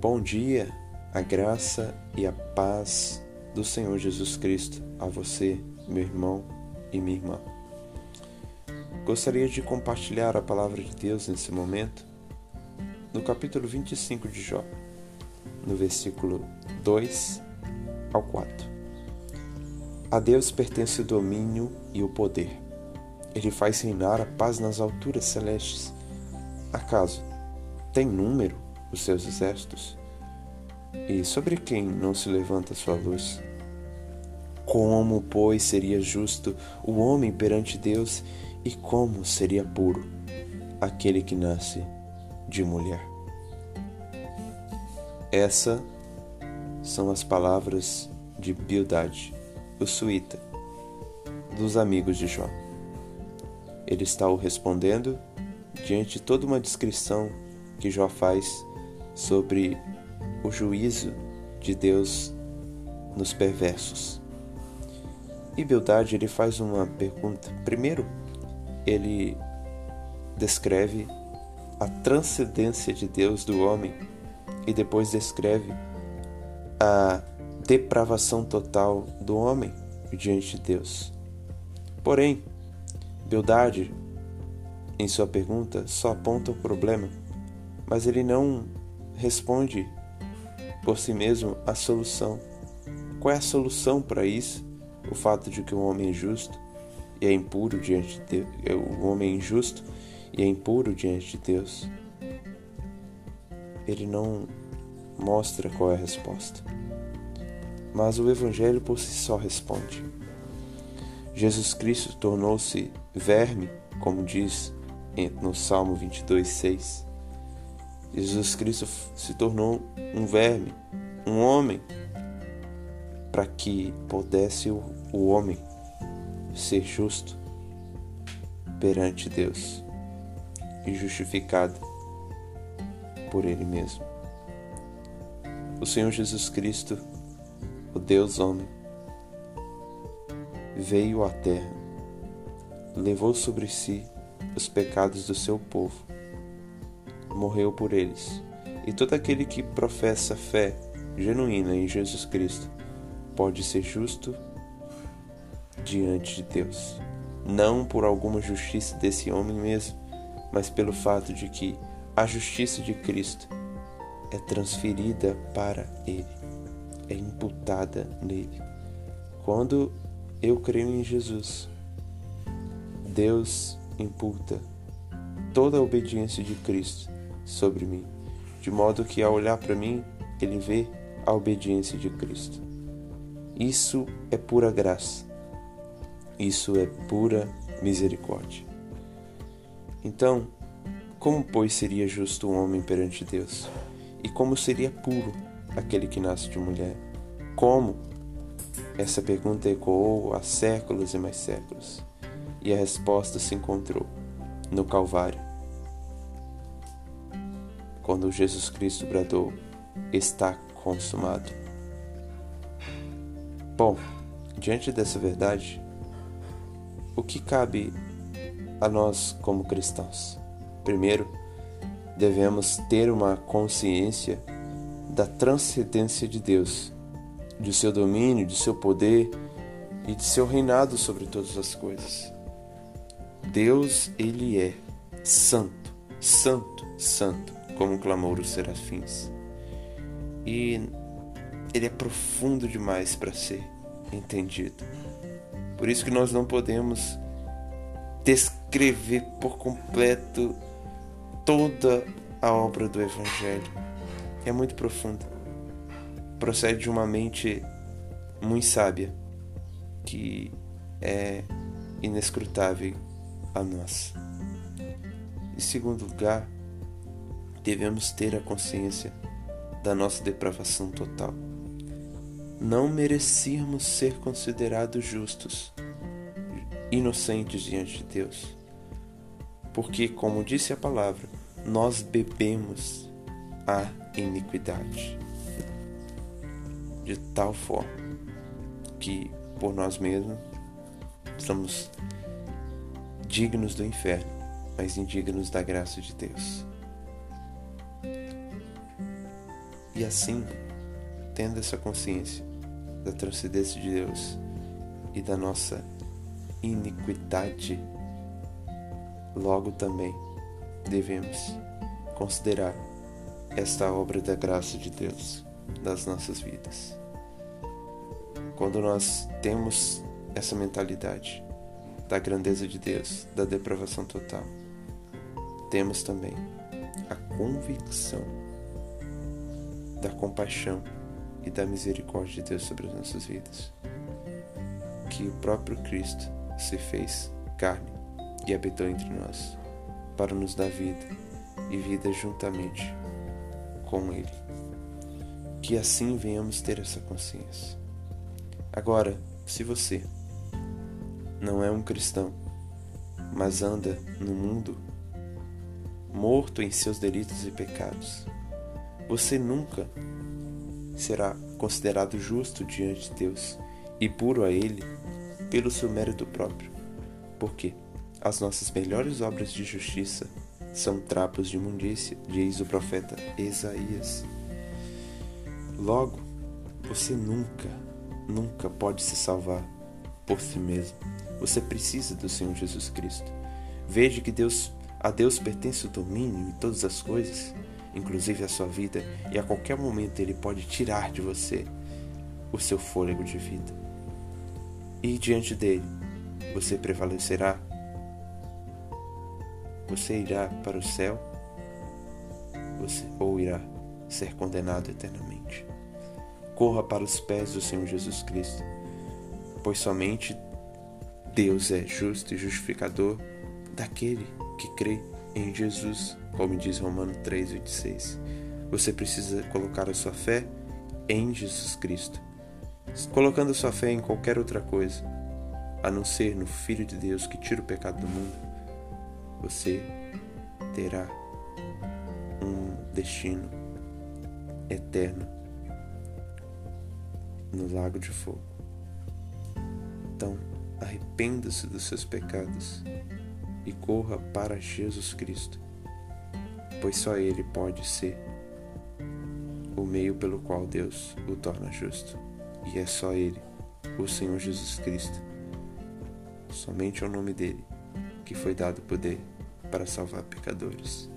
Bom dia, a graça e a paz do Senhor Jesus Cristo a você, meu irmão e minha irmã. Gostaria de compartilhar a palavra de Deus nesse momento, no capítulo 25 de Jó, no versículo 2 ao 4. A Deus pertence o domínio e o poder. Ele faz reinar a paz nas alturas celestes. Acaso tem número os seus exércitos? E sobre quem não se levanta sua luz? Como, pois, seria justo o homem perante Deus e como seria puro aquele que nasce de mulher? Essas são as palavras de Bildade, o suíta, dos amigos de Jó. Ele está o respondendo diante de toda uma descrição que Jó faz sobre o juízo de Deus nos perversos. E Bildade ele faz uma pergunta. Primeiro, ele descreve a transcendência de Deus do homem e depois descreve a depravação total do homem diante de Deus. Porém, Bildade, em sua pergunta, só aponta o problema, mas ele não responde por si mesmo a solução. Qual é a solução para isso? O fato de que o homem é justo e é impuro diante de Deus, é o homem é injusto e é impuro diante de Deus. Ele não mostra qual é a resposta. Mas o evangelho por si só responde. Jesus Cristo tornou-se verme, como diz no Salmo 22, 6. Jesus Cristo se tornou um verme, um homem, para que pudesse o, o homem ser justo perante Deus e justificado por Ele mesmo. O Senhor Jesus Cristo, o Deus homem, veio à terra, levou sobre si os pecados do seu povo, morreu por eles. E todo aquele que professa fé genuína em Jesus Cristo pode ser justo diante de Deus. Não por alguma justiça desse homem mesmo, mas pelo fato de que a justiça de Cristo é transferida para ele, é imputada nele. Quando eu creio em Jesus, Deus imputa toda a obediência de Cristo sobre mim, de modo que ao olhar para mim, ele vê a obediência de Cristo. Isso é pura graça. Isso é pura misericórdia. Então, como, pois, seria justo um homem perante Deus? E como seria puro aquele que nasce de mulher? Como? Essa pergunta ecoou há séculos e mais séculos, e a resposta se encontrou no Calvário, quando Jesus Cristo bradou: Está consumado. Bom, diante dessa verdade, o que cabe a nós como cristãos? Primeiro, devemos ter uma consciência da transcendência de Deus, de seu domínio, de seu poder e de seu reinado sobre todas as coisas. Deus, ele é santo, santo, santo, como clamou os serafins. E ele é profundo demais para ser entendido. Por isso que nós não podemos descrever por completo toda a obra do Evangelho. É muito profunda. Procede de uma mente muito sábia, que é inescrutável a nós. Em segundo lugar, devemos ter a consciência da nossa depravação total. Não merecíamos ser considerados justos, inocentes diante de Deus. Porque, como disse a palavra, nós bebemos a iniquidade. De tal forma que, por nós mesmos, estamos dignos do inferno, mas indignos da graça de Deus. E assim, tendo essa consciência da transcendência de Deus e da nossa iniquidade, logo também devemos considerar esta obra da graça de Deus nas nossas vidas. Quando nós temos essa mentalidade da grandeza de Deus, da depravação total, temos também a convicção da compaixão e da misericórdia de Deus sobre as nossas vidas. Que o próprio Cristo se fez carne e habitou entre nós para nos dar vida e vida juntamente com Ele. Que assim venhamos ter essa consciência. Agora, se você não é um cristão, mas anda no mundo morto em seus delitos e pecados, você nunca será considerado justo diante de Deus e puro a Ele pelo seu mérito próprio. Porque as nossas melhores obras de justiça são trapos de imundícia, diz o profeta Isaías. Logo, você nunca, nunca pode se salvar por si mesmo. Você precisa do Senhor Jesus Cristo. Veja que Deus, a Deus pertence o domínio e todas as coisas, inclusive a sua vida, e a qualquer momento ele pode tirar de você o seu fôlego de vida. E diante dele, você prevalecerá você irá para o céu você, ou irá ser condenado eternamente. Corra para os pés do Senhor Jesus Cristo, pois somente Deus é justo e justificador daquele que crê em Jesus, como diz Romano 3,26. Você precisa colocar a sua fé em Jesus Cristo. Colocando sua fé em qualquer outra coisa, a não ser no Filho de Deus que tira o pecado do mundo, você terá um destino eterno no lago de fogo. Então, arrependa-se dos seus pecados e corra para Jesus Cristo, pois só Ele pode ser o meio pelo qual Deus o torna justo, e é só Ele, o Senhor Jesus Cristo. Somente ao nome dele que foi dado poder para salvar pecadores.